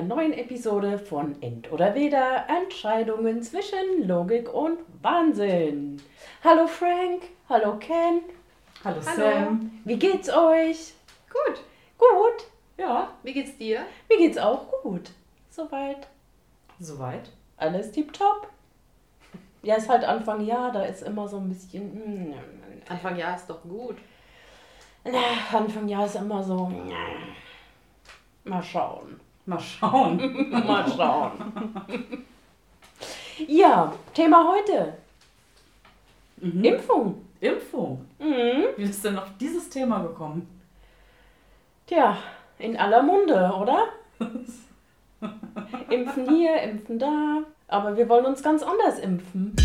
Einer neuen Episode von End oder Weder Entscheidungen zwischen Logik und Wahnsinn. Hallo Frank, hallo Ken, Hallo, Hallo. Sam. wie geht's euch? Gut. Gut, Ja, Wie geht's dir? mir geht's auch gut. Soweit soweit. alles tipptopp. Ja, ist halt Anfang Jahr, da ist immer so ein bisschen. mm, Anfang Jahr ist doch gut. Na, Anfang Jahr ist immer so. mm, Mal schauen. Mal schauen. Mal schauen. ja, Thema heute: Mhm. Impfung. Impfung. Mhm. Wie ist denn auf dieses Thema gekommen? Tja, in aller Munde, oder? impfen hier, impfen da. Aber wir wollen uns ganz anders impfen.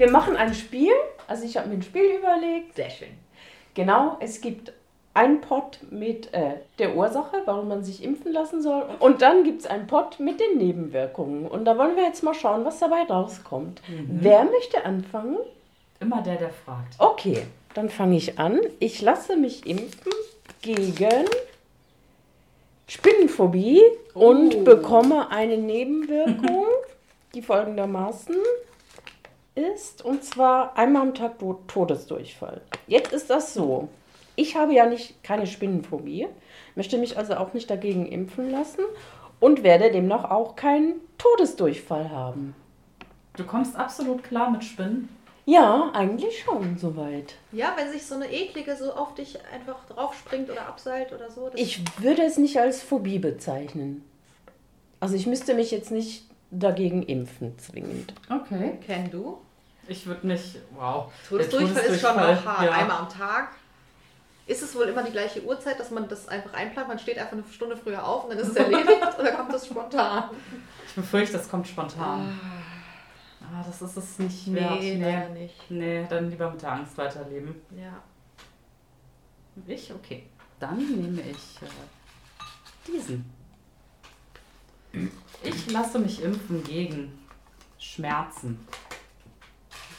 Wir machen ein Spiel. Also ich habe mir ein Spiel überlegt. Sehr schön. Genau, es gibt einen Pot mit äh, der Ursache, warum man sich impfen lassen soll. Und dann gibt es einen Pot mit den Nebenwirkungen. Und da wollen wir jetzt mal schauen, was dabei rauskommt. Wer möchte anfangen? Immer der, der fragt. Okay, dann fange ich an. Ich lasse mich impfen gegen Spinnenphobie und Oh. bekomme eine Nebenwirkung, die folgendermaßen ist, und zwar einmal am Tag Todesdurchfall. Jetzt ist das so. Ich habe ja nicht keine Spinnenphobie, möchte mich also auch nicht dagegen impfen lassen und werde demnach auch keinen Todesdurchfall haben. Du kommst absolut klar mit Spinnen. Ja, eigentlich schon soweit. Ja, wenn sich so eine eklige so auf dich einfach draufspringt oder abseilt oder so. Ich würde es nicht als Phobie bezeichnen. Also ich müsste mich jetzt nicht dagegen impfen, zwingend. Okay. kenn du. Ich würde nicht. Wow. Todesdurchfall ist schon noch hart. ja. Einmal am Tag. Ist es wohl immer die gleiche Uhrzeit, dass man das einfach einplant? Man steht einfach eine Stunde früher auf und dann ist es erledigt oder kommt das spontan? Ich befürchte, das kommt spontan. Ah, das ist es nicht wert. Nee, Nee. leider nicht. nee, dann lieber mit der Angst weiterleben. Ja. Ich? Okay. Dann nehme ich äh, diesen. Ich lasse mich impfen gegen Schmerzen.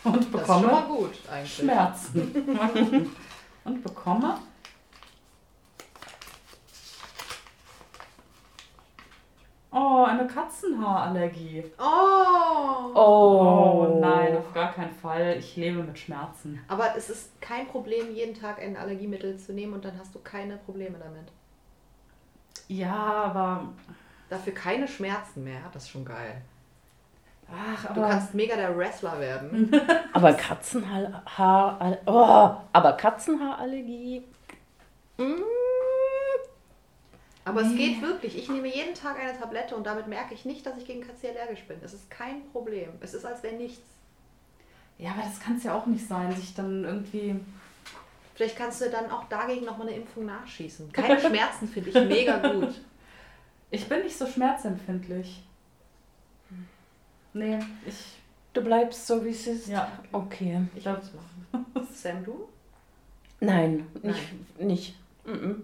Und Das ist schon bekomme mal gut eigentlich. Schmerzen. Und bekomme Oh, eine Katzenhaarallergie. Oh. Oh nein, auf gar keinen Fall. Ich lebe mit Schmerzen. Aber es ist kein Problem, jeden Tag ein Allergiemittel zu nehmen und dann hast du keine Probleme damit. Ja, aber. Dafür keine Schmerzen mehr. Das ist schon geil. Ach, Du kannst mega der Wrestler werden. Aber Katzenhaar... Oh, aber Katzenhaarallergie... Mm, Aber es geht wirklich. Ich nehme jeden Tag eine Tablette und damit merke ich nicht, dass ich gegen KC allergisch bin. Es ist kein Problem. Es ist, als wäre nichts. Ja, aber das kann es ja auch nicht sein, sich dann irgendwie. Vielleicht kannst du dann auch dagegen nochmal eine Impfung nachschießen. Keine Schmerzen finde ich mega gut. Ich bin nicht so schmerzempfindlich. Nee, ich. Du bleibst so, wie es ist? Ja. Okay. Ich würde es machen. Sam, du? Nein, nicht. nicht. Mm -mm.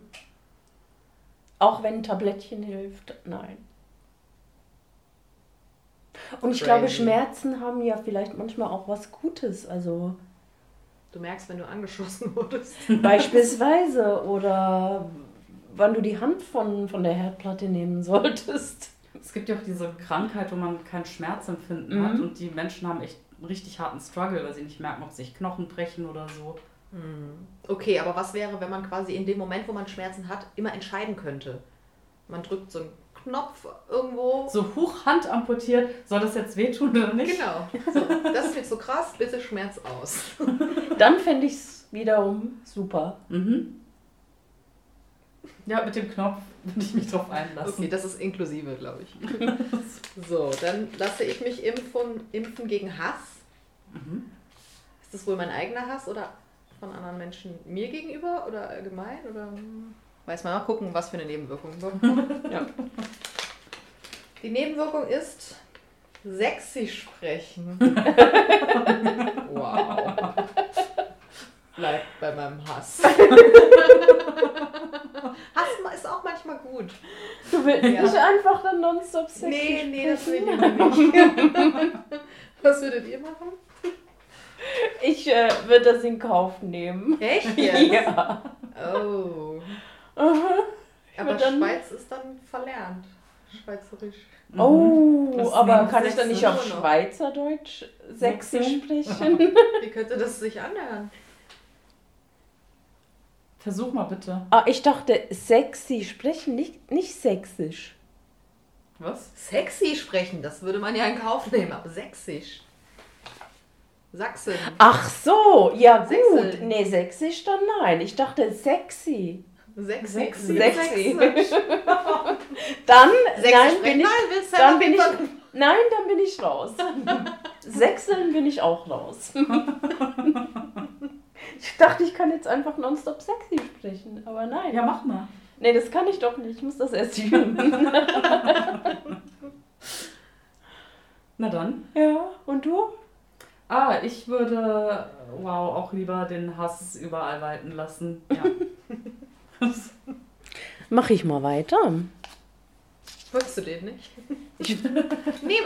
Auch wenn ein Tablettchen hilft, nein. Und ich glaube. Schmerzen haben ja vielleicht manchmal auch was Gutes. Also Du merkst, wenn du angeschossen wurdest. beispielsweise oder wann du die Hand von, von der Herdplatte nehmen solltest. Es gibt ja auch diese Krankheit, wo man kein Schmerzempfinden Mhm. hat und die Menschen haben echt einen richtig harten Struggle, weil sie nicht merken, ob sich Knochen brechen oder so. Okay, aber was wäre, wenn man quasi in dem Moment, wo man Schmerzen hat, immer entscheiden könnte? Man drückt so einen Knopf irgendwo. So hoch Hand amputiert, soll das jetzt wehtun oder nicht? Genau. So, das ist jetzt so krass, bitte Schmerz aus. Dann fände ich es wiederum super. Mhm. Ja, mit dem Knopf würde ich mich drauf einlassen. Okay, das ist inklusive, glaube ich. So, dann lasse ich mich impfen, impfen gegen Hass. Mhm. Ist das wohl mein eigener Hass oder von anderen Menschen mir gegenüber oder allgemein? Oder weiß man mal gucken, was für eine Nebenwirkung. Ja. Die Nebenwirkung ist sexy sprechen. wow. Bleibt bei meinem Hass. Hass ist auch manchmal gut. Du willst Ja. nicht einfach dann nonstop sexy Nee, nee, das will ich nicht. Was würdet ihr machen? Ich äh, würde das in Kauf nehmen. Echt jetzt? Ja. Oh. Aber dann- Schweiz ist dann verlernt. Schweizerisch. Oh, Das aber kann ich dann nicht auf. Schweizerdeutsch Sächsisch Sächsisch? sprechen? Wie könnte das sich anhören? Versuch mal bitte. ah, ich dachte sexy sprechen, nicht, nicht sächsisch. Was? Sexy sprechen, das würde man ja in Kauf nehmen, aber sächsisch. Sachsen. Ach so, ja gut. Sächseln. Nee, sächsisch dann nein. Ich dachte sexy. Sexy. Sexy. Dann, Sächsisch nein, sprechen? bin ich, Nein, willst du dann bin ich, nein, dann bin ich raus. Sechseln bin ich auch raus. Ich dachte, ich kann jetzt einfach nonstop sexy sprechen, aber nein. Ja, mach mal. Nee, das kann ich doch nicht. Ich muss das erst üben. Na dann. ja, und du? Ah, ich würde, wow, auch lieber den Hass überall walten lassen. Ja. Mach ich mal weiter. Wolltest du den nicht? Ich, Nee,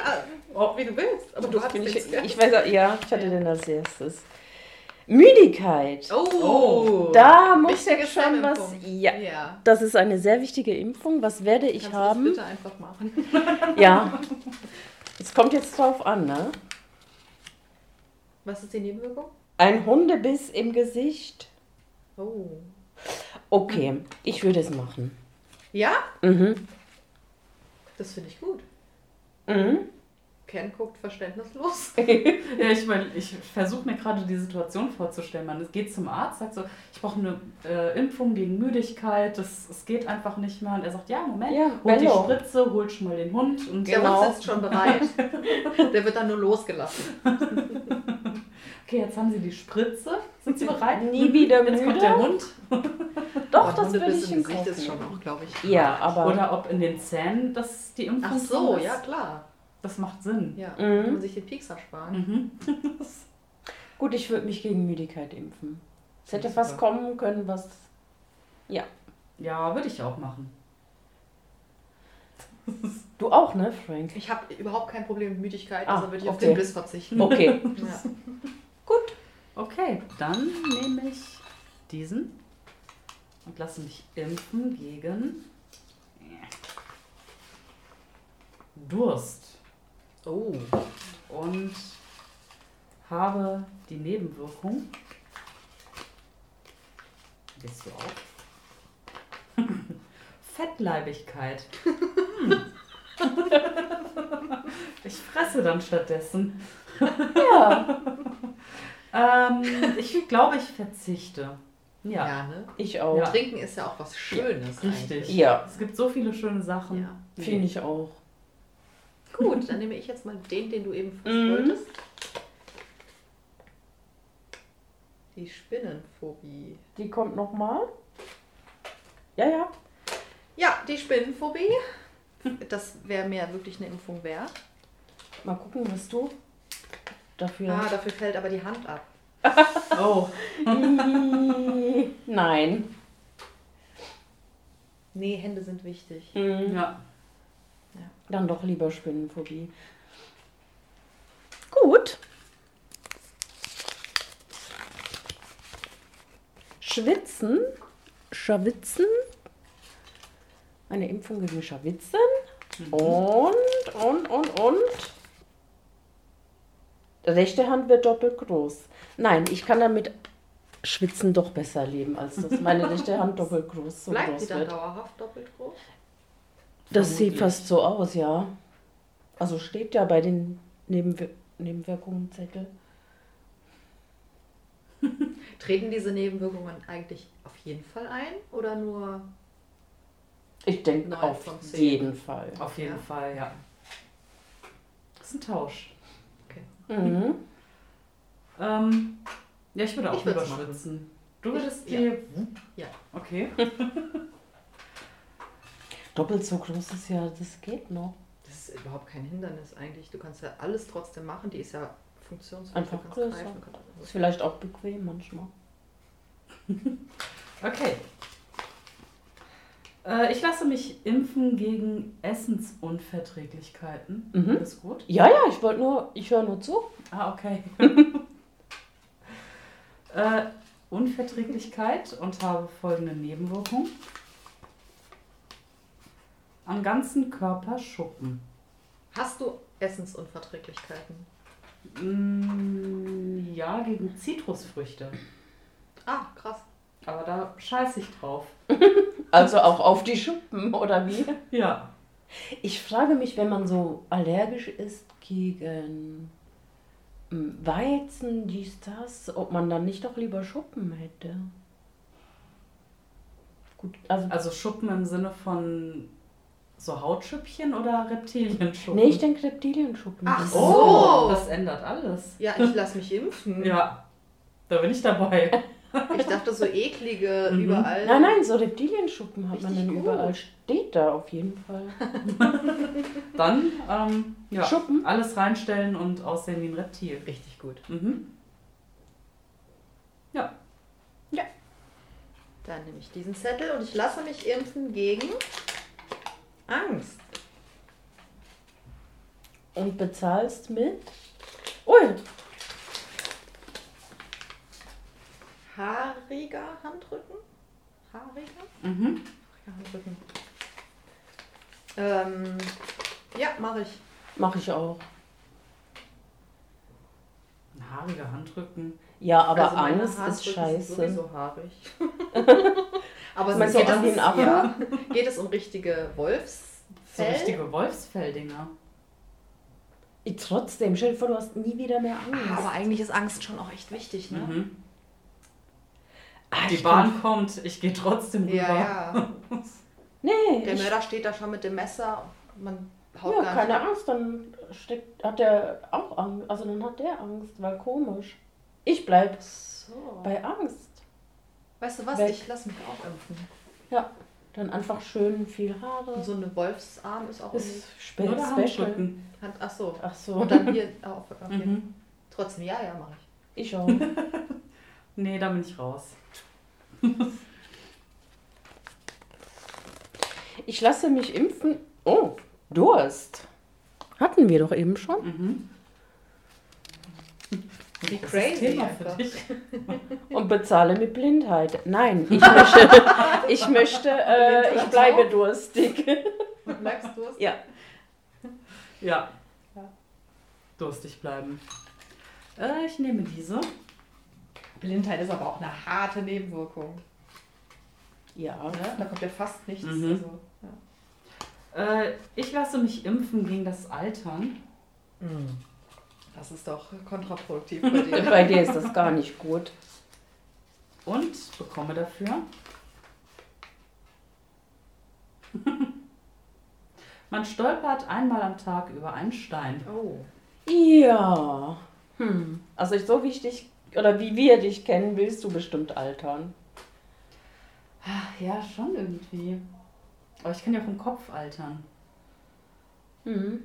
Oh, wie du willst. Aber du hast ich, ich weiß auch, ja, ich hatte den als erstes. Müdigkeit. Oh, Oh. Da muss jetzt schon was. Ja, ja. das ist eine sehr wichtige Impfung. Was werde ich Kannst du haben? das bitte einfach machen? Ja. Es kommt jetzt drauf an, ne? Was ist die Nebenwirkung? Ein Hundebiss im Gesicht. Oh. Okay, ich würde es machen. Ja? Mhm. Das finde ich gut. Mhm. Ken guckt verständnislos. Ja, ich, mein, ich versuche mir gerade die Situation vorzustellen. Man geht zum Arzt, sagt so, ich brauche eine äh, Impfung gegen Müdigkeit, das, es geht einfach nicht mehr. Und er sagt, ja, Moment, Ja, holt die. Spritze, holt schon mal den Hund. Und Der Genau. Hund sitzt schon bereit. Der wird dann nur losgelassen. okay, jetzt haben sie die Spritze, sind sie bereit? Nie wieder Jetzt kommt müde. der Hund. Doch, Aber das würde ich im Kauf ist schon auch, glaube ich. Ja, aber Oder ob in den Zähnen das die Impfung Ach so, ist. ja klar. Das macht Sinn. Ja, Mhm. kann man sich den Piekser sparen. Mhm. gut, ich würde mich gegen Müdigkeit impfen. Es hätte was kommen können, was. Ja. Ja, würde ich auch machen. Du auch, ne, Frank? Ich habe überhaupt kein Problem mit Müdigkeit, Ah, also würde ich auf okay. den Biss verzichten. Okay. Ja. Okay, dann nehme ich diesen und lasse mich impfen gegen Durst Oh. und habe die Nebenwirkung. Gehst du auf? Fettleibigkeit. Hm. Ich fresse dann stattdessen. Ja, Ähm, ich glaube, ich verzichte. Ja. Ja, ne? ich auch. Ja. Trinken ist ja auch was Schönes. richtig. eigentlich. Ja, Es gibt so viele schöne Sachen. Ja. finde ich auch. Gut, dann nehme ich jetzt mal den, den du eben Mhm. wolltest. Die Spinnenphobie. Die kommt nochmal. Ja, ja. Ja, die Spinnenphobie. Das wäre mir wirklich eine Impfung wert. Mal gucken, was du dafür. Ah, dafür fällt aber die Hand ab. Oh, Nein. Nee, Hände sind wichtig. Mhm. ja. Dann doch lieber Spinnenphobie. Gut. Schwitzen. Schawitzen. Eine Impfung gegen Schawitzen. Und, und, und, und. Rechte Hand wird doppelt groß. Nein, ich kann damit Schwitzen doch besser leben, als dass meine rechte Hand doppelt groß, so Bleibt groß die dann wird. dauerhaft doppelt groß? Das sieht fast so aus, ja. Also steht ja bei den Nebenwir Nebenwirkungenzettel. Treten diese Nebenwirkungen eigentlich auf jeden Fall ein oder nur Ich denke auf jeden Fall. Auf jeden Ja. Fall, ja. Das ist ein Tausch. Mhm. Ähm, ja, ich würde auch Ich würd's lieber machen. schwitzen. Du würdest ja. die. Ja. Okay. Doppelt so groß ist ja, das geht noch. Das ist überhaupt kein Hindernis eigentlich. Du kannst ja alles trotzdem machen. Die ist ja funktionsfähig. Einfach größer. greifen, alles. Ist vielleicht auch bequem manchmal. Okay. Äh, ich lasse mich impfen gegen Essensunverträglichkeiten. Mhm. Alles gut? Ja, ja, ich wollte nur, ich höre nur zu. Ah, okay. Äh, Unverträglichkeit und habe folgende Nebenwirkung. Am ganzen Körper Schuppen. Hast du Essensunverträglichkeiten? Mm, ja, gegen Zitrusfrüchte. Ah, krass. Aber da scheiße ich drauf. Also auch auf die Schuppen, oder wie? Ja. Ich frage mich, wenn man so allergisch ist gegen mm, Weizen, dies, das, ob man dann nicht doch lieber Schuppen hätte. Gut, also. Also Schuppen im Sinne von so Hautschüppchen oder Reptilienschuppen? Nee, ich denke Reptilienschuppen. Ach so. das. Oh, das ändert alles. Ja, ich lasse mich impfen. Ja, da bin ich dabei. Ich dachte, so eklige Mhm. überall. Nein, nein, so Reptilienschuppen hat man Richtig dann gut. überall. Steht da auf jeden Fall. Dann ähm, ja, Schuppen? alles reinstellen und aussehen wie ein Reptil. Richtig gut. Mhm. Ja. Dann nehme ich diesen Zettel und ich lasse mich impfen gegen Angst. Und bezahlst mit. Ui, Haariger Handrücken? Haariger? Mhm. Haariger Handrücken. Ähm, ja, mache ich. mache ich auch. Ein haariger Handrücken. Ja, aber Also Angst ist scheiße. sowieso haarig. Aber Meinst geht, du aus es, ja, geht es um richtige So Wolfsfell? richtige Wolfsfelldinger. Ich, trotzdem, stell dir vor, du hast nie wieder mehr Angst. Aber eigentlich ist Angst schon auch echt wichtig, ne? Mhm. Ah, Die Bahn kommt, ich gehe trotzdem rüber. Ja, ja. Kann, nee, Der ich, Mörder steht da schon mit dem Messer. Man haut ja, gar keine nicht. Angst, dann steckt, hat der auch Angst. Also dann hat der Angst, weil komisch. Ich bleib So. bei Angst. Weißt du was? Weg. Ich lasse mich auch impfen. Ja, dann einfach schön viel Haare. Und so eine Wolfsarm ist auch irgendwie. ist spe Oder special. Handrücken. Hand, ach so. Ach so, Und dann hier auf. Okay. Mhm. Trotzdem, ja, ja, mache ich. ich auch. Nee, da bin ich raus. Ich lasse mich impfen. Oh, Durst. Hatten wir doch eben schon. Mhm. Wie Das ist crazy Thema einfach. für dich. Und bezahle mit Blindheit. Nein, ich möchte, ich möchte, äh, ich bleibe durstig. Du es? Ja. Ja. Ja. Durstig bleiben. Äh, ich nehme diese. Blindheit ist aber auch eine harte Nebenwirkung. Ja. Ne? Da kommt ja fast nichts. Mhm. Also, ja. Äh, ich lasse mich impfen gegen das Altern. Das ist doch kontraproduktiv bei dir. Bei dir ist das gar nicht gut. Und bekomme dafür. Man stolpert einmal am Tag über einen Stein. oh. Ja. Hm. Also ich, so wie ich dich, oder wie wir dich kennen, willst du bestimmt altern. Ach, Ja, schon irgendwie. Aber ich kann ja auch im Kopf altern. Hm.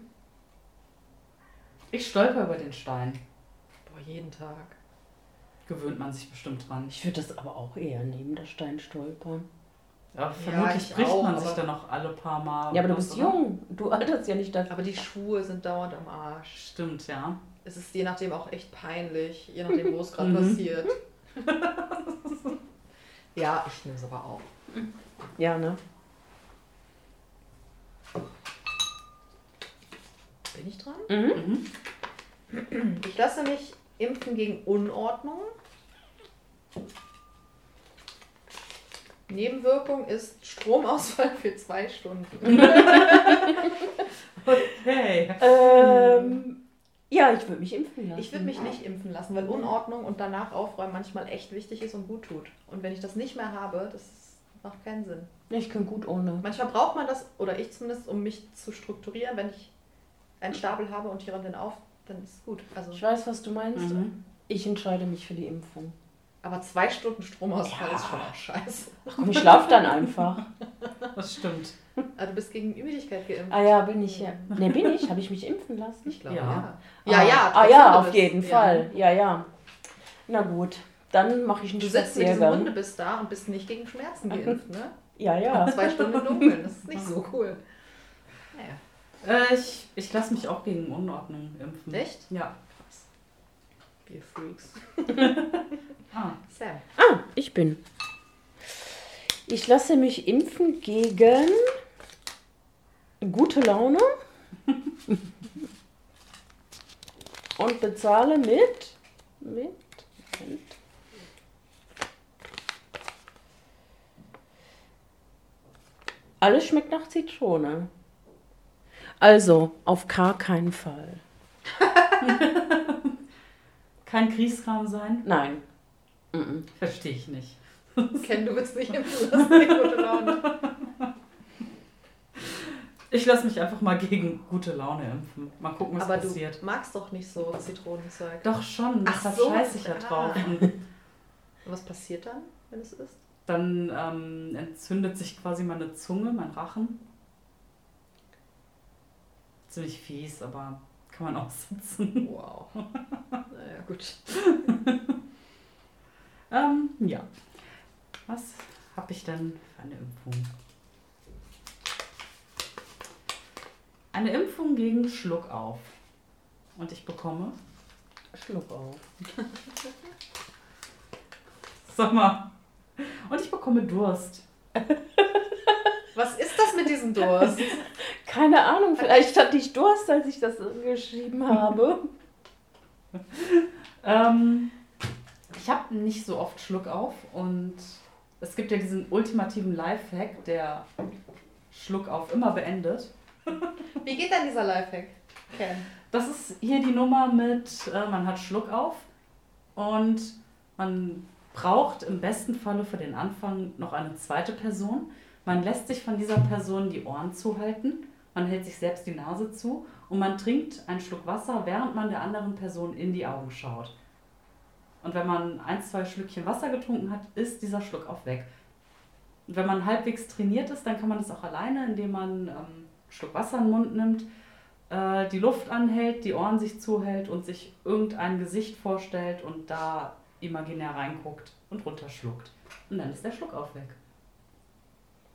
Ich stolper über den Stein. Boah, jeden Tag. Gewöhnt man sich bestimmt dran. Ich würde das aber auch eher neben der Stein stolpern. Ja, vermutlich ich bricht auch, man sich dann noch alle paar Mal. Ja, aber du bist oder? jung. Du alterst ja nicht das. Aber die Schuhe sind dauernd am Arsch. Stimmt, ja. Es ist je nachdem auch echt peinlich, je nachdem, wo es gerade Mhm. passiert. ja, ich nehme es aber auch. Ja, ne? Bin ich dran? Mhm. Ich lasse mich impfen gegen Unordnung. Nebenwirkung ist Stromausfall für zwei Stunden. Okay. Ähm, ja, ich würde mich impfen lassen. Ich würde mich nicht impfen lassen, weil Unordnung und danach aufräumen manchmal echt wichtig ist und gut tut. Und wenn ich das nicht mehr habe, das macht keinen Sinn. Ich kann gut ohne. Manchmal braucht man das, oder ich zumindest, um mich zu strukturieren. Wenn ich einen Stapel habe und ich räume den auf, dann ist es gut. Also, Ich weiß, was du meinst. Mhm. Ich entscheide mich für die Impfung. aber zwei Stunden Stromausfall Ja. ist schon auch scheiße. Ach komm, ich schlaf dann einfach. Das stimmt. Also, du bist gegen Müdigkeit geimpft. Ah ja, bin ich ja. Ne, bin ich? Habe ich mich impfen lassen? Ich glaube, Ja. ja. Ja, ah, ja. Ah ja, auf jeden ja. Fall. Ja, ja. Na gut, dann mache ich einen Du sitzt mit diesem Spaziergang. Hundebiss da und bist nicht gegen Schmerzen geimpft, ne? Ja, ja. Zwei Stunden im Dunkeln, das ist nicht so cool. Naja. Äh, ich ich lasse mich auch gegen Unordnung impfen. Echt? Ja. Ihr Freaks. Ah, Sam. Ah, ich bin. Ich lasse mich impfen gegen gute Laune und bezahle mit mit Moment. Alles schmeckt nach Zitrone. Also, auf gar keinen Fall. kein Kriegskram sein? Nein. Mhm. Verstehe ich nicht. Ken, du willst nicht impfen lassen, die gute Laune. Ich lasse mich einfach mal gegen gute Laune impfen. Mal gucken, was Aber passiert. du magst doch nicht so Zitronenzeug. Doch schon, Ach deshalb so, scheiße ich ja ah. drauf. Und Und was passiert dann, wenn es ist? dann ähm, entzündet sich quasi meine Zunge, mein Rachen. Ziemlich fies, aber kann man aussitzen. Wow. naja, gut. Ähm, ja. Was habe ich denn für eine Impfung? Eine Impfung gegen Schluckauf. Und ich bekomme. Schluck auf. Sag mal. Und ich bekomme Durst. Was ist das mit diesem Durst? Keine Ahnung, vielleicht hatte ich Durst, als ich das geschrieben habe. Ähm, ich habe nicht so oft Schluckauf und es gibt ja diesen ultimativen Lifehack, der Schluckauf immer beendet. Wie geht denn dieser Lifehack? Ken. Das ist hier die Nummer mit, äh, man hat Schluck auf und man braucht im besten Falle für den Anfang noch eine zweite Person. Man lässt sich von dieser Person die Ohren zuhalten, man hält sich selbst die Nase zu und man trinkt einen Schluck Wasser, während man der anderen Person in die Augen schaut. Und wenn man ein, zwei Schlückchen Wasser getrunken hat, ist dieser Schluck auf weg. Und wenn man halbwegs trainiert ist, dann kann man das auch alleine, indem man ähm, einen Schluck Wasser in den Mund nimmt, äh, die Luft anhält, die Ohren sich zuhält und sich irgendein Gesicht vorstellt und da imaginär reinguckt und runterschluckt. Und dann ist der Schluck auf weg.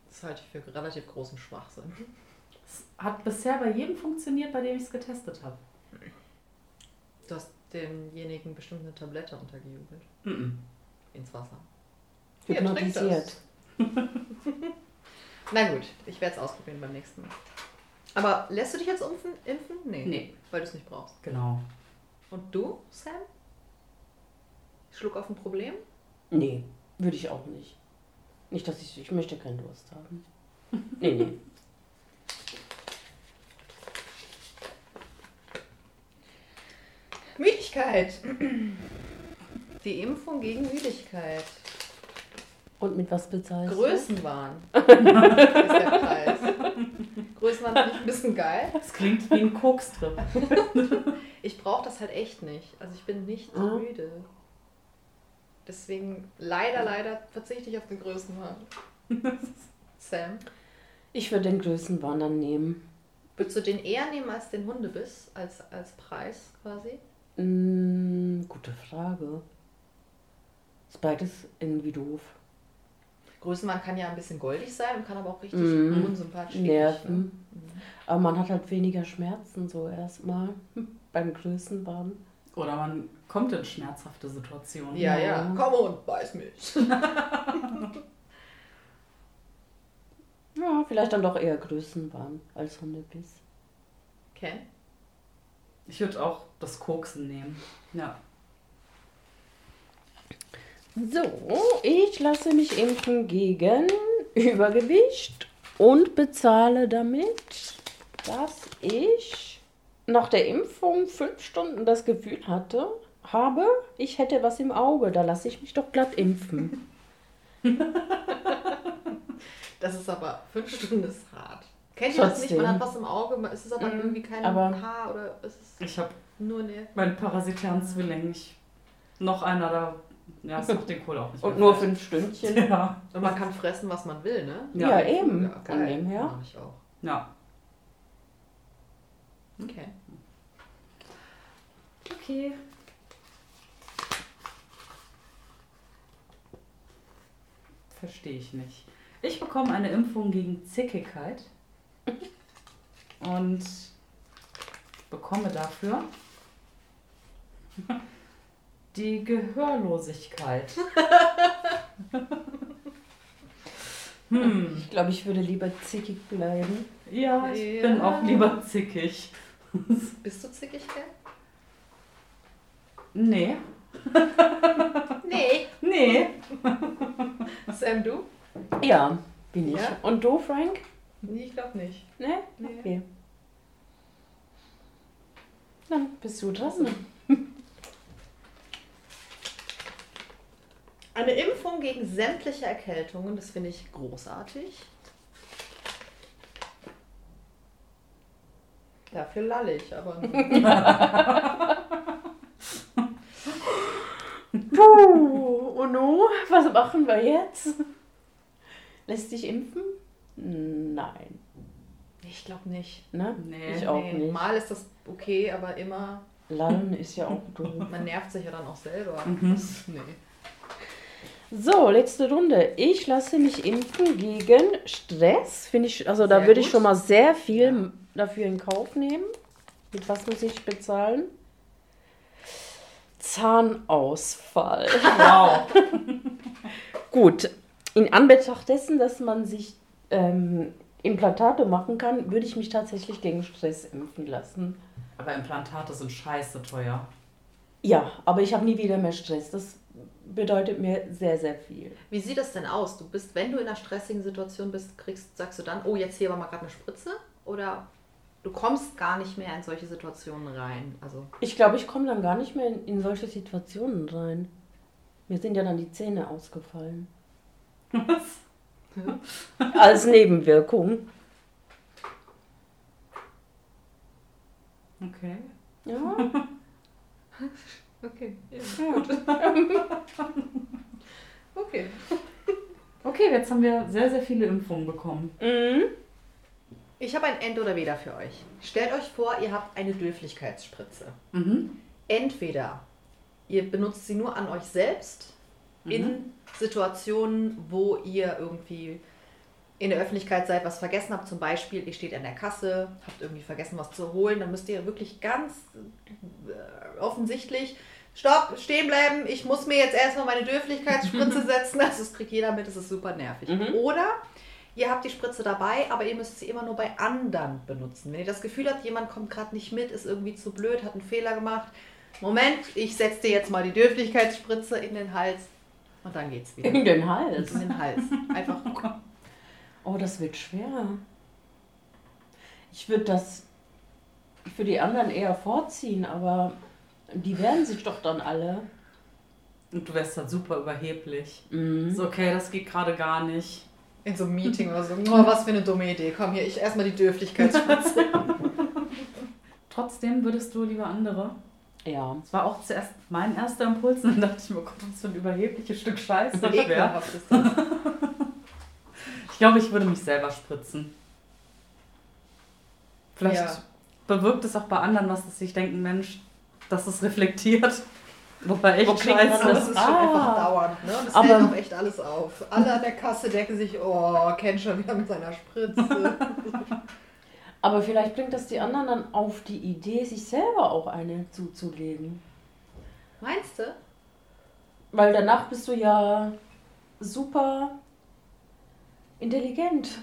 Das halte ich für relativ großen Schwachsinn. Es hat bisher bei jedem funktioniert, bei dem ich es getestet habe. Du hast demjenigen bestimmt eine Tablette untergejubelt. Mhm. Ins Wasser. Hypnotisiert. Na gut, ich werde es ausprobieren beim nächsten Mal. Aber lässt du dich jetzt impfen? impfen? Nee. Nee, Weil du es nicht brauchst. genau. Und du, Sam? Schluck auf ein Problem? Nee, würde ich auch nicht. Nicht, dass ich. Ich möchte keinen Durst haben. Nee, nee. Müdigkeit. Die Impfung gegen Müdigkeit. Und mit was bezahlst Größenwahn. ist der Preis. Größenwahn finde ich ein bisschen geil. Das klingt wie ein Kokstrip. Ich brauche das halt echt nicht. Also ich bin nicht Ah. müde. Deswegen leider, leider verzichte ich auf den Größenwahn. Sam? Ich würde den Größenwahn dann nehmen. würdest du den eher nehmen als den Hundebiss? Als, als Preis quasi? Mm, gute Frage. Ist beides irgendwie doof. Größenwahn kann ja ein bisschen goldig sein und kann aber auch richtig Mhm. unsympathisch Nerven. Ne? Aber man hat halt weniger Schmerzen so erstmal beim Größenwahn. Oder man kommt in schmerzhafte Situationen. Ja, ja. Ja. Komm und beiß mich. Ja, vielleicht dann doch eher Größenwahn als Hundebiss. Ken? Ich würde auch das Koksen nehmen. Ja. So, ich lasse mich impfen gegen Übergewicht und bezahle damit, dass ich nach der Impfung fünf Stunden das Gefühl hatte, habe, ich hätte was im Auge. Da lasse ich mich doch glatt impfen. Das ist aber fünf Stunden ist hart. Kennt ihr das nicht? Man hat was im Auge, es ist aber Mhm, irgendwie kein aber- Haar oder es ist Ich habe nur eine. meinen parasitären Zwilling. Ich, noch einer da. Ja, es macht den Kohl auch nicht Und mehr nur fünf Stündchen. Ja. Und man kann fressen, was man will, ne? Ja, Ja, eben. Ja, Von dem her. Ich auch. Ja. Okay. Okay. Verstehe ich nicht. Ich bekomme eine Impfung gegen Zickigkeit und bekomme dafür Die Gehörlosigkeit. hm. Ich glaube, ich würde lieber zickig bleiben. Ja, ich Ja. bin auch lieber zickig. Bist du zickig, gell? Nee. Nee. Nee. Sam, du? Ja, bin ich. Ja? Und du, Frank? Nee, ich glaube nicht. Ne? Nee. Okay. Dann bist du dran. Eine Impfung gegen sämtliche Erkältungen, das finde ich großartig. Dafür lalle ich, aber Puh, nu, was machen wir jetzt? Lässt dich impfen? Nein. ich glaube nicht. Ne? Nee. ich auch Nee, nicht. Mal ist das okay, aber immer, Lallen ist ja auch doof. man nervt sich ja dann auch selber. Mhm. Das, nee. So, letzte Runde. Ich lasse mich impfen gegen Stress. Finde ich, also da Sehr würde ich schon mal sehr viel dafür in Kauf nehmen. Mit was muss ich bezahlen? Zahnausfall. Wow. Gut, in Anbetracht dessen, dass man sich ähm, Implantate machen kann, würde ich mich tatsächlich gegen Stress impfen lassen. Aber Implantate sind scheiße teuer. Ja, aber ich habe nie wieder mehr Stress. Das bedeutet mir sehr, sehr viel. Wie sieht das denn aus? Du bist, wenn du in einer stressigen Situation bist, kriegst, sagst du dann, oh, jetzt hier war mal gerade eine Spritze? Oder du kommst gar nicht mehr in solche Situationen rein? Also, Ich glaube, ich komme dann gar nicht mehr in, in solche Situationen rein. Mir sind ja dann die Zähne ausgefallen. Was? Als Nebenwirkung. Okay. Ja. okay. ja. Okay. Okay, jetzt haben wir sehr, sehr viele Impfungen bekommen. Mhm. Ich habe ein End oder Weder für euch. Stellt euch vor, ihr habt eine Dürflichkeitsspritze. Mhm. Entweder ihr benutzt sie nur an euch selbst in Situationen, wo ihr irgendwie in der Öffentlichkeit seid, was vergessen habt. Zum Beispiel, ihr steht an der Kasse, habt irgendwie vergessen, was zu holen. Dann müsst ihr wirklich ganz äh, offensichtlich Stopp, stehen bleiben. Ich muss mir jetzt erstmal meine Dürflichkeitsspritze setzen. Also, das kriegt jeder mit, das ist super nervig. Mhm. Oder ihr habt die Spritze dabei, aber ihr müsst sie immer nur bei anderen benutzen. Wenn ihr das Gefühl habt, jemand kommt gerade nicht mit, ist irgendwie zu blöd, hat einen Fehler gemacht. Moment, ich setze dir jetzt mal die Dürflichkeitsspritze in den Hals und dann geht's wieder. In den Hals. In den Hals. Einfach. Oh, das wird schwer. Ich würde das für die anderen eher vorziehen, aber die wehren sich doch dann alle. Und du wärst dann super überheblich. Mhm. So, okay, das geht gerade gar nicht. In so einem Meeting oder so. Oh, was für eine dumme Idee. Komm hier, ich erstmal die Dürflichkeitsspritze. Trotzdem würdest du lieber andere. Ja. Das war auch zuerst mein erster Impuls. Und dann dachte ich mir, oh Gott, was für ein überhebliches Stück Scheiße das ist das. Ich glaube, ich würde mich selber spritzen. Vielleicht Ja. bewirkt es auch bei anderen was, dass sich denken, Mensch, das ist reflektiert. Wobei echt man scheiße. Das ist schon Ah. einfach dauernd. Ne? Und das Aber- hält auch echt alles auf. Alle an der Kasse denken sich, oh, kennt schon wieder mit seiner Spritze. Aber vielleicht bringt das die anderen dann auf die Idee, sich selber auch eine zuzulegen. Meinst du? Weil danach bist du ja super intelligent.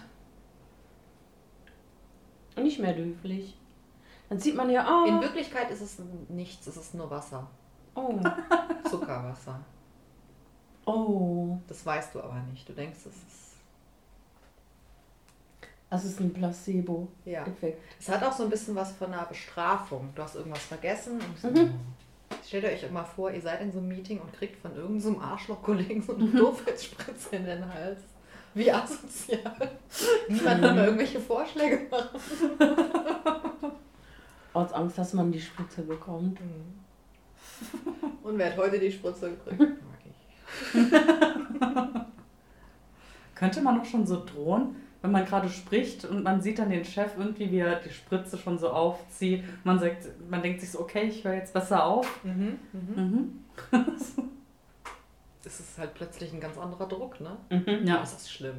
Und nicht mehr dürflich. Dann sieht man ja, In ah, Wirklichkeit ist es nichts, es ist nur Wasser. oh, Zuckerwasser. oh. Das weißt du aber nicht. Du denkst, es ist. Das ist ein Placebo-Effekt. Ja. Es hat auch so ein bisschen was von einer Bestrafung. Du hast irgendwas vergessen. Mhm. Stellt euch immer vor, ihr seid in so einem Meeting und kriegt von irgendeinem so Arschloch-Kollegen so eine Doofheitsspritze in den Hals. Wie asozial. Niemand hat mir irgendwelche Vorschläge gemacht. Aus Angst, dass man die Spritze bekommt. Und wer hat heute die Spritze gekriegt? Mag ich. Könnte man doch schon so drohen, wenn man gerade spricht und man sieht dann den Chef irgendwie, wie er die Spritze schon so aufzieht. Man sagt, man denkt sich so, okay, ich höre jetzt besser auf. Mhm. Mhm. Mhm. Es ist halt plötzlich ein ganz anderer Druck, ne? Mhm. Ja. Das ist schlimm.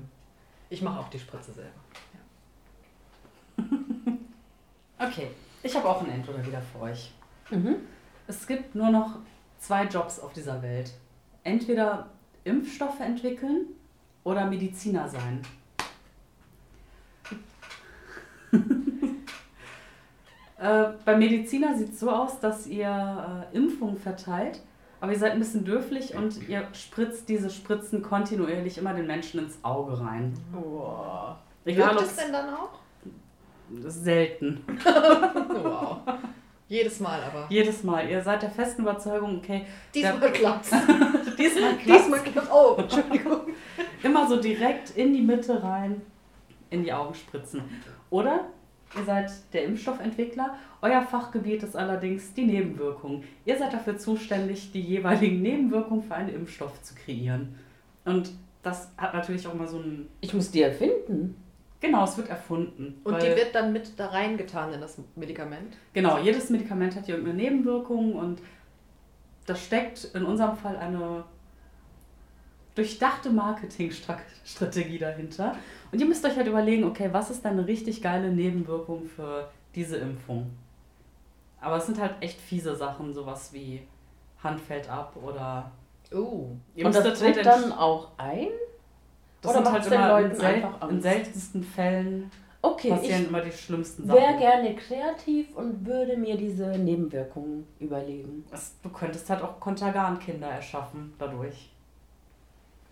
Ich mache auch die Spritze selber. Okay, ich habe auch ein End oder wieder für euch. Mhm. Es gibt nur noch zwei Jobs auf dieser Welt. Entweder Impfstoffe entwickeln oder Mediziner sein. äh, beim Mediziner sieht es so aus, dass ihr äh, Impfungen verteilt, aber ihr seid ein bisschen dürflich und ihr spritzt diese Spritzen kontinuierlich immer den Menschen ins Auge rein. Wow. Egal, Wirkt es denn dann auch? selten. wow. Jedes Mal aber. Jedes Mal. Ihr seid der festen Überzeugung, okay, Diesmal klappt's. diesmal klappt's. Diesmal klappt's. Oh, Entschuldigung. immer so direkt in die Mitte rein, in die Augen spritzen. Oder ihr seid der Impfstoffentwickler. Euer Fachgebiet ist allerdings die Nebenwirkung. Ihr seid dafür zuständig, die jeweiligen Nebenwirkungen für einen Impfstoff zu kreieren. Und das hat natürlich auch mal so ein. Ich muss die erfinden. Genau, es wird erfunden. Und weil- die wird dann mit da reingetan in das Medikament. Genau, jedes Medikament hat hier irgendeine Nebenwirkung und da steckt in unserem Fall eine durchdachte Marketingstrategie dahinter. Und ihr müsst euch halt überlegen, okay, was ist dann eine richtig geile Nebenwirkung für diese Impfung? Aber es sind halt echt fiese Sachen, sowas wie Hand fällt ab oder Oh. ihr Und das tritt dann auch ein? das oder sind halt immer in, Leuten sel einfach Angst? in seltensten Fällen Okay, passieren ich immer die schlimmsten Sachen. wäre gerne kreativ und würde mir diese Nebenwirkungen überlegen. Es- Du könntest halt auch Kontergan-Kinder erschaffen dadurch.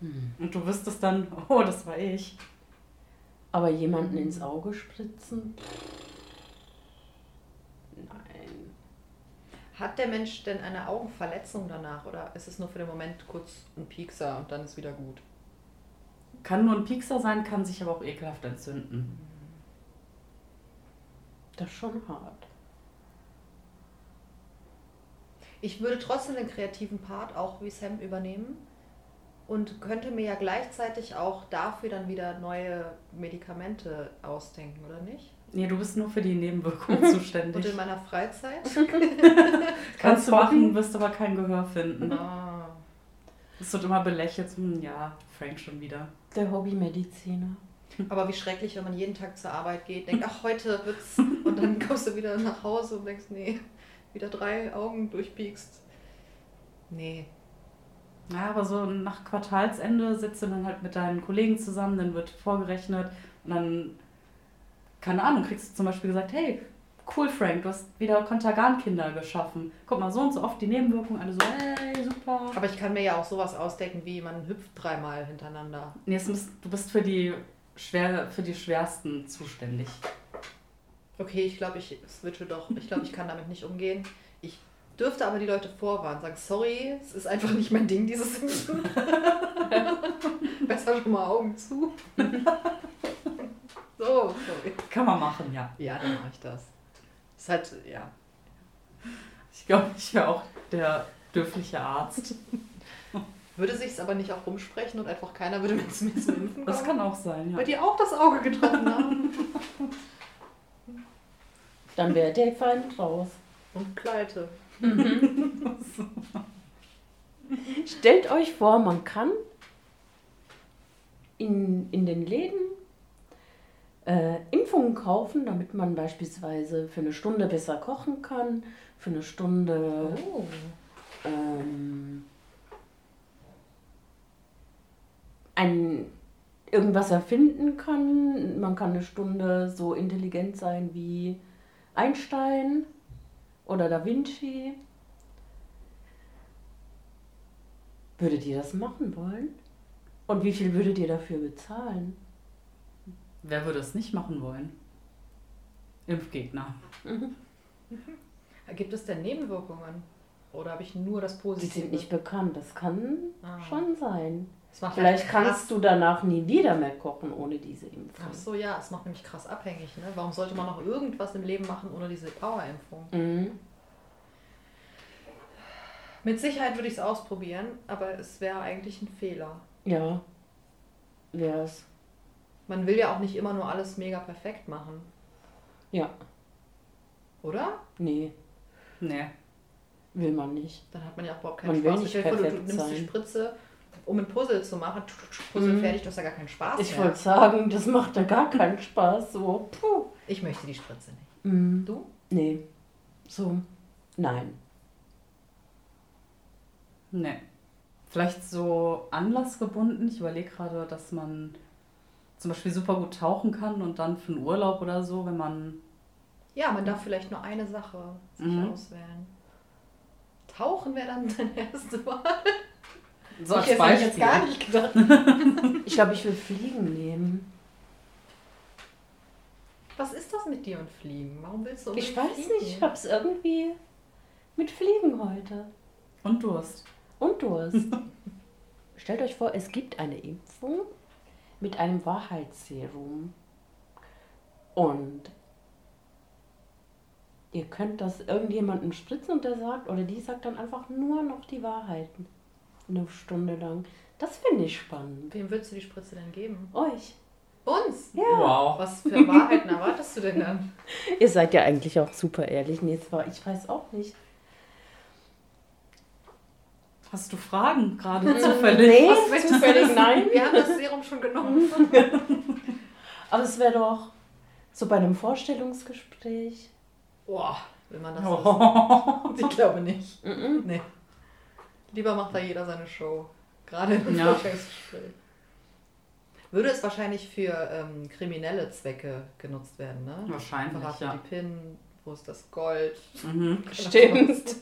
Hm. Und du wüsstest dann, oh, das war ich. Aber jemanden ins Auge spritzen? Nein. Hat der Mensch denn eine Augenverletzung danach oder ist es nur für den Moment kurz ein Piekser und dann ist wieder gut? Kann nur ein Piekser sein, kann sich aber auch ekelhaft entzünden. Das ist schon hart. Ich würde trotzdem den kreativen Part auch wie Sam übernehmen und könnte mir ja gleichzeitig auch dafür dann wieder neue Medikamente ausdenken, oder nicht? Nee, du bist nur für die Nebenwirkungen Und zuständig. in meiner Freizeit? Kannst du machen, wirst aber kein Gehör finden. ah. Es wird immer belächelt, hm, ja, Frank schon wieder. Der Hobbymediziner. Aber wie schrecklich, wenn man jeden Tag zur Arbeit geht, denkt, ach, heute wird's. Und dann kommst du wieder nach Hause und denkst, nee, wieder drei Augen durchpiekst. Nee. Ja, aber so nach Quartalsende sitzt du dann halt mit deinen Kollegen zusammen, dann wird vorgerechnet und dann, keine Ahnung, kriegst du zum Beispiel gesagt, hey, cool Frank, du hast wieder Kontergan-Kinder geschaffen. Guck mal, so und so oft die Nebenwirkungen, alle so, hey, super. Aber ich kann mir ja auch sowas ausdenken, wie man hüpft dreimal hintereinander. Nee, muss, du bist für die, schwer, für die schwersten zuständig. Okay, ich glaube, ich switche doch. Ich glaube, ich kann damit nicht umgehen. Dürfte aber die Leute vorwarnen, sagen, sorry, es ist einfach nicht mein Ding, dieses Impfen. Besser schon mal Augen zu. so, sorry. Kann man machen, ja. Ja, dann mache ich das. Ist halt, ja. Ich glaube, ich wäre auch der dürfliche Arzt. Würde sich's aber nicht auch rumsprechen und einfach keiner würde mit mir zum Impfen Das kommen? kann auch sein, Weil ja. die auch das Auge getroffen haben. Dann wäre der Feind raus. Und pleite. Stellt euch vor, man kann in, in den Läden äh, Impfungen kaufen, damit man beispielsweise für eine Stunde besser kochen kann, für eine Stunde Oh. ähm, ein, irgendwas erfinden kann. Man kann eine Stunde so intelligent sein wie Einstein oder Da Vinci. Würdet ihr das machen wollen? Und wie viel würdet ihr dafür bezahlen? Wer würde es nicht machen wollen? Impfgegner. Gibt es denn Nebenwirkungen? Oder habe ich nur das Die Positive? sind nicht bekannt. Das kann Ah. schon sein. Es Vielleicht kannst du danach nie wieder mehr kochen ohne diese Impfung. Ach so, ja, es macht nämlich krass abhängig. Ne? Warum sollte man noch irgendwas im Leben machen ohne diese Powerimpfung? Mhm. Mit Sicherheit würde ich es ausprobieren, aber es wäre eigentlich ein Fehler. Ja, wär's. Man will ja auch nicht immer nur alles mega perfekt machen, Ja, oder? nee, Nee. will man nicht. Dann hat man ja auch überhaupt keinen Man will Spaß. nicht Stell dir vor, du, du perfekt nimmst die sein. Spritze, um ein Puzzle zu machen. Puzzle Mhm. fertig, du hast ja gar keinen Spaß Ich mehr. wollte sagen, das macht da gar keinen Spaß. So, puh. Ich möchte die Spritze nicht. Mhm. Du? Nee, so, nein. Nee. Vielleicht so anlassgebunden. Ich überlege gerade, dass man zum Beispiel super gut tauchen kann und dann für einen Urlaub oder so, wenn man. Ja, man darf vielleicht nur eine Sache sich Mhm. auswählen. Tauchen wäre dann deine erste Wahl. So ich hätte ich jetzt gar nicht gedacht. Ich glaube, ich will Fliegen nehmen. Was ist das mit dir und Fliegen? Warum willst du Ich weiß fliegen? nicht, ich hab's irgendwie mit Fliegen heute. Und Durst. Und Durst. Stellt euch vor, es gibt eine Impfung mit einem Wahrheitsserum. Und ihr könnt das irgendjemandem spritzen und der sagt, oder die sagt dann einfach nur noch die Wahrheiten. Eine Stunde lang. Das finde ich spannend. Wem würdest du die Spritze denn geben? Euch. Uns? Ja. Wow. Was für Wahrheiten erwartest du denn dann? Ihr seid ja eigentlich auch super ehrlich. Nee, zwar, ich weiß auch nicht. Hast du Fragen gerade zufällig? Nee, Was zufällig nein. Wir haben das Serum schon genommen. Aber es wäre doch so bei einem Vorstellungsgespräch. Boah, will man das Oh. Ich glaube nicht. Mhm. Nee. Lieber macht da jeder seine Show. Gerade im Ja. Vorstellungsgespräch. Würde es wahrscheinlich für ähm, kriminelle Zwecke genutzt werden, ne? Wahrscheinlich, Verraten ja. die PIN, wo ist das Gold? Mhm. Stimmt.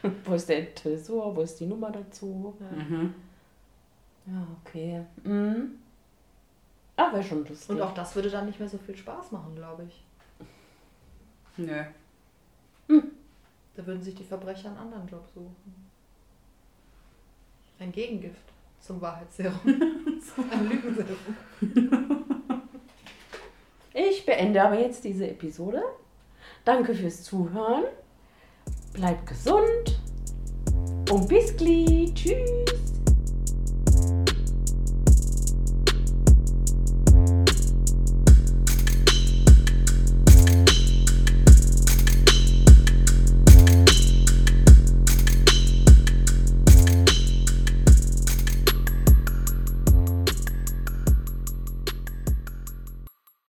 Wo ist der Tresor? Wo ist die Nummer dazu? Mhm. Ja, okay. Mhm. Ah, wäre schon lustig. Und auch das würde dann nicht mehr so viel Spaß machen, glaube ich. Nö. Da würden sich die Verbrecher einen anderen Job suchen. Ein Gegengift zum Wahrheitsserum. Ein Lügenserum. Ich beende aber jetzt diese Episode. Danke fürs Zuhören. Bleibt gesund. Und bis gleich. Tschüss.